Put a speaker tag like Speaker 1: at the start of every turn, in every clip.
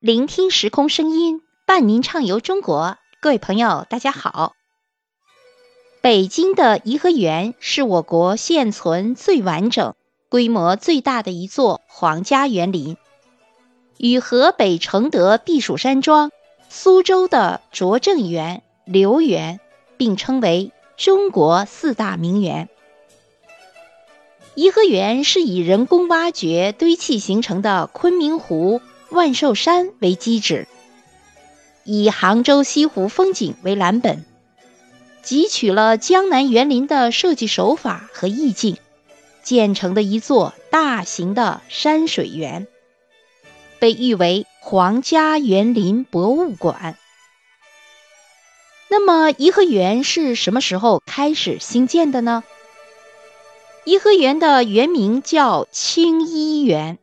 Speaker 1: 聆听时空声音，伴您畅游中国。各位朋友，大家好。北京的颐和园是我国现存最完整、规模最大的一座皇家园林，与河北承德避暑山庄、苏州的拙政园、留园并称为中国四大名园。颐和园是以人工挖掘堆砌形成的昆明湖。万寿山为基址，以杭州西湖风景为蓝本，汲取了江南园林的设计手法和意境，建成的一座大型的山水园，被誉为皇家园林博物馆。那么，颐和园是什么时候开始兴建的呢？颐和园的原名叫清漪园。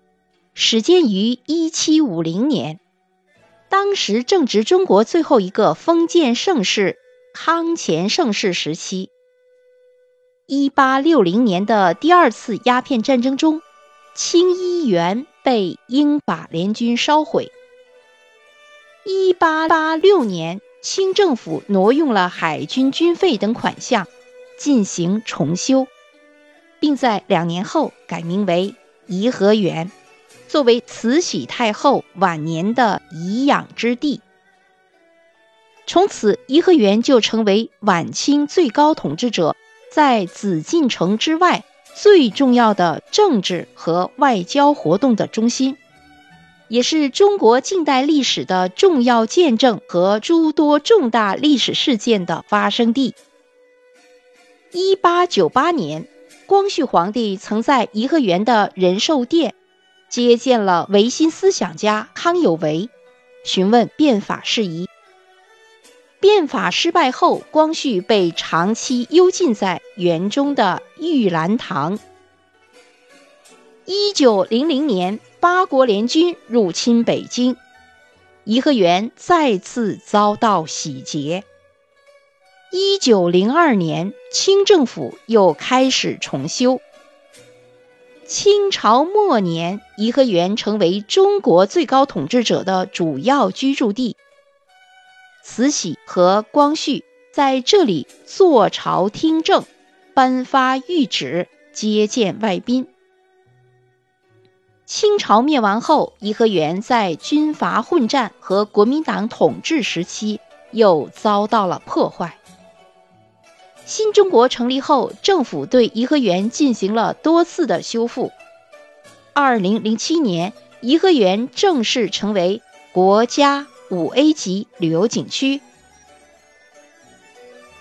Speaker 1: 始建于一七五零年，当时正值中国最后一个封建盛世康乾盛世时期。一八六零年的第二次鸦片战争中，清漪园被英法联军烧毁。一八八六年，清政府挪用了海军军费等款项，进行重修，并在两年后改名为颐和园。作为慈禧太后晚年的颐养之地，从此颐和园就成为晚清最高统治者在紫禁城之外最重要的政治和外交活动的中心，也是中国近代历史的重要见证和诸多重大历史事件的发生地。一八九八年，光绪皇帝曾在颐和园的仁寿殿。接见了维新思想家康有为，询问变法事宜。变法失败后，光绪被长期幽禁在园中的玉兰堂。一九零零年，八国联军入侵北京，颐和园再次遭到洗劫。一九零二年，清政府又开始重修。清朝末年，颐和园成为中国最高统治者的主要居住地。慈禧和光绪在这里坐朝听政，颁发谕旨，接见外宾。清朝灭亡后，颐和园在军阀混战和国民党统治时期又遭到了破坏。新中国成立后，政府对颐和园进行了多次的修复。二零零七年，颐和园正式成为国家五 A 级旅游景区。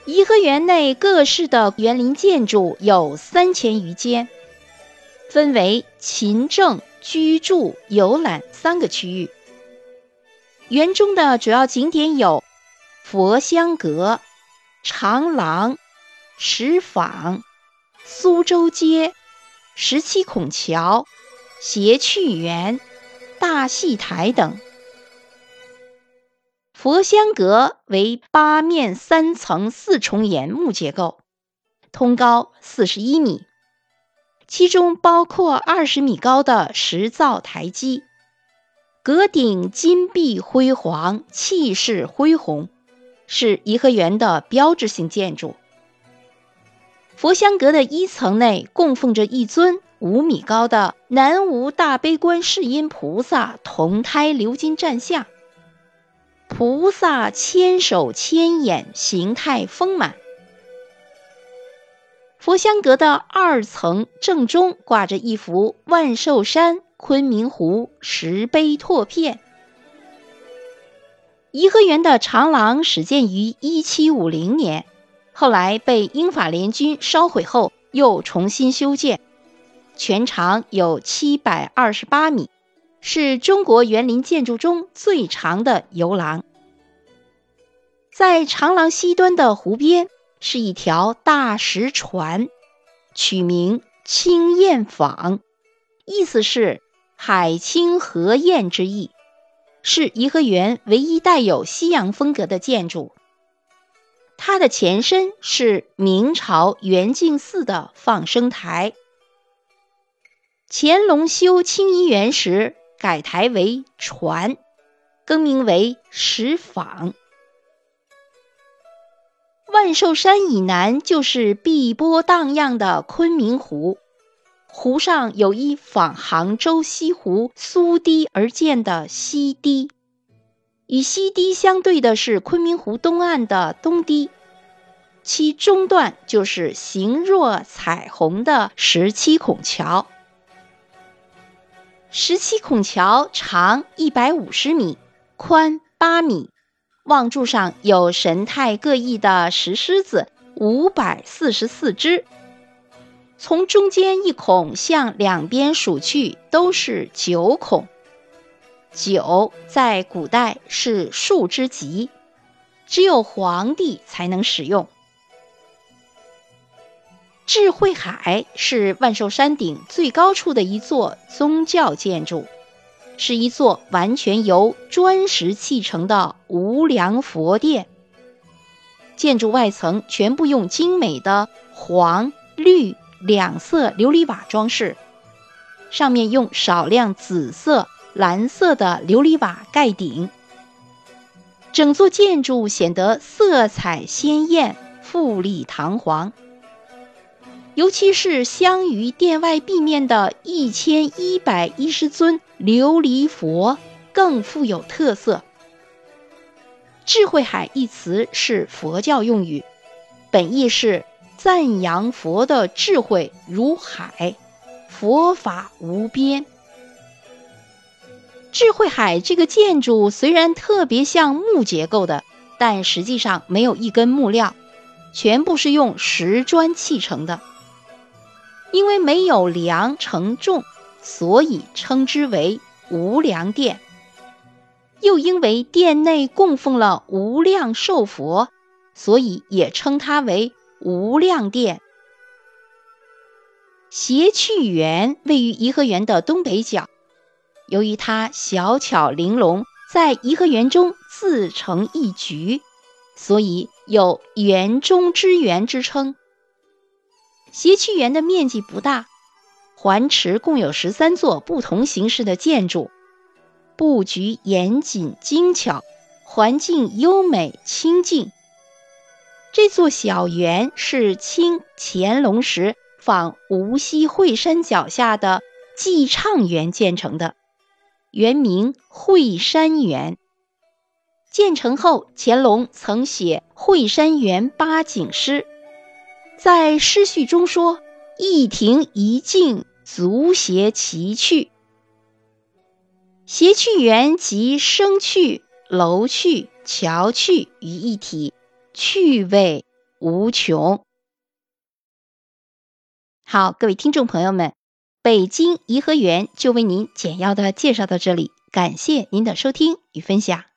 Speaker 1: 颐和园内各式的园林建筑有三千余间，分为勤政、居住、游览三个区域。园中的主要景点有佛香阁、长廊。石坊、苏州街、十七孔桥、谐趣园、大戏台等。佛香阁为八面三层四重檐木结构，通高四十一米，其中包括二十米高的石造台基，阁顶金碧辉煌，气势恢宏，是颐和园的标志性建筑。佛香阁的一层内供奉着一尊五米高的南无大悲观世音菩萨铜胎鎏金站像，菩萨千手千眼，形态丰满。佛香阁的二层正中挂着一幅万寿山、昆明湖石碑拓片。颐和园的长廊始建于一七五零年。后来被英法联军烧毁后，又重新修建，全长有七百二十八米，是中国园林建筑中最长的游廊。在长廊西端的湖边是一条大石船，取名清雁舫，意思是海清河晏之意，是颐和园唯一带有西洋风格的建筑。它的前身是明朝圆净寺的放生台，乾隆修清漪园时改台为船，更名为石坊。万寿山以南就是碧波荡漾的昆明湖，湖上有一仿杭州西湖苏堤而建的西堤，与西堤相对的是昆明湖东岸的东堤，其中段就是形若彩虹的十七孔桥。十七孔桥长一百五十米，宽八米。望柱上有神态各异的石狮子五百四十四只，从中间一孔向两边数去，都是九孔。九在古代是数之极，只有皇帝才能使用。智慧海是万寿山顶最高处的一座宗教建筑。是一座完全由砖石砌成的无量佛殿，建筑外层全部用精美的黄、绿两色琉璃瓦装饰，上面用少量紫色、蓝色的琉璃瓦盖顶，整座建筑显得色彩鲜艳、富丽堂皇。尤其是镶于殿外壁面的一千一百一十尊琉璃佛，更富有特色。智慧海一词是佛教用语，本意是赞扬佛的智慧如海，佛法无边。智慧海这个建筑虽然特别像木结构的，但实际上没有一根木料，全部是用石砖砌成的。因为没有梁承重，所以称之为无量殿。又因为殿内供奉了无量寿佛，所以也称它为无量殿。谐趣园位于颐和园的东北角，由于它小巧玲珑，在颐和园中自成一局，所以有园中之园之称。谐趣园的面积不大，环池共有十三座不同形式的建筑，布局严谨精巧，环境优美清静。这座小园是清乾隆时仿无锡惠山脚下的寄畅园建成的，原名惠山园。建成后，乾隆曾写《惠山园八景诗》。在诗序中说：“一亭一径，足谐奇趣。谐趣园集生趣、楼趣、桥趣于一体，趣味无穷。”好，各位听众朋友们，北京颐和园就为您简要的介绍到这里，感谢您的收听与分享。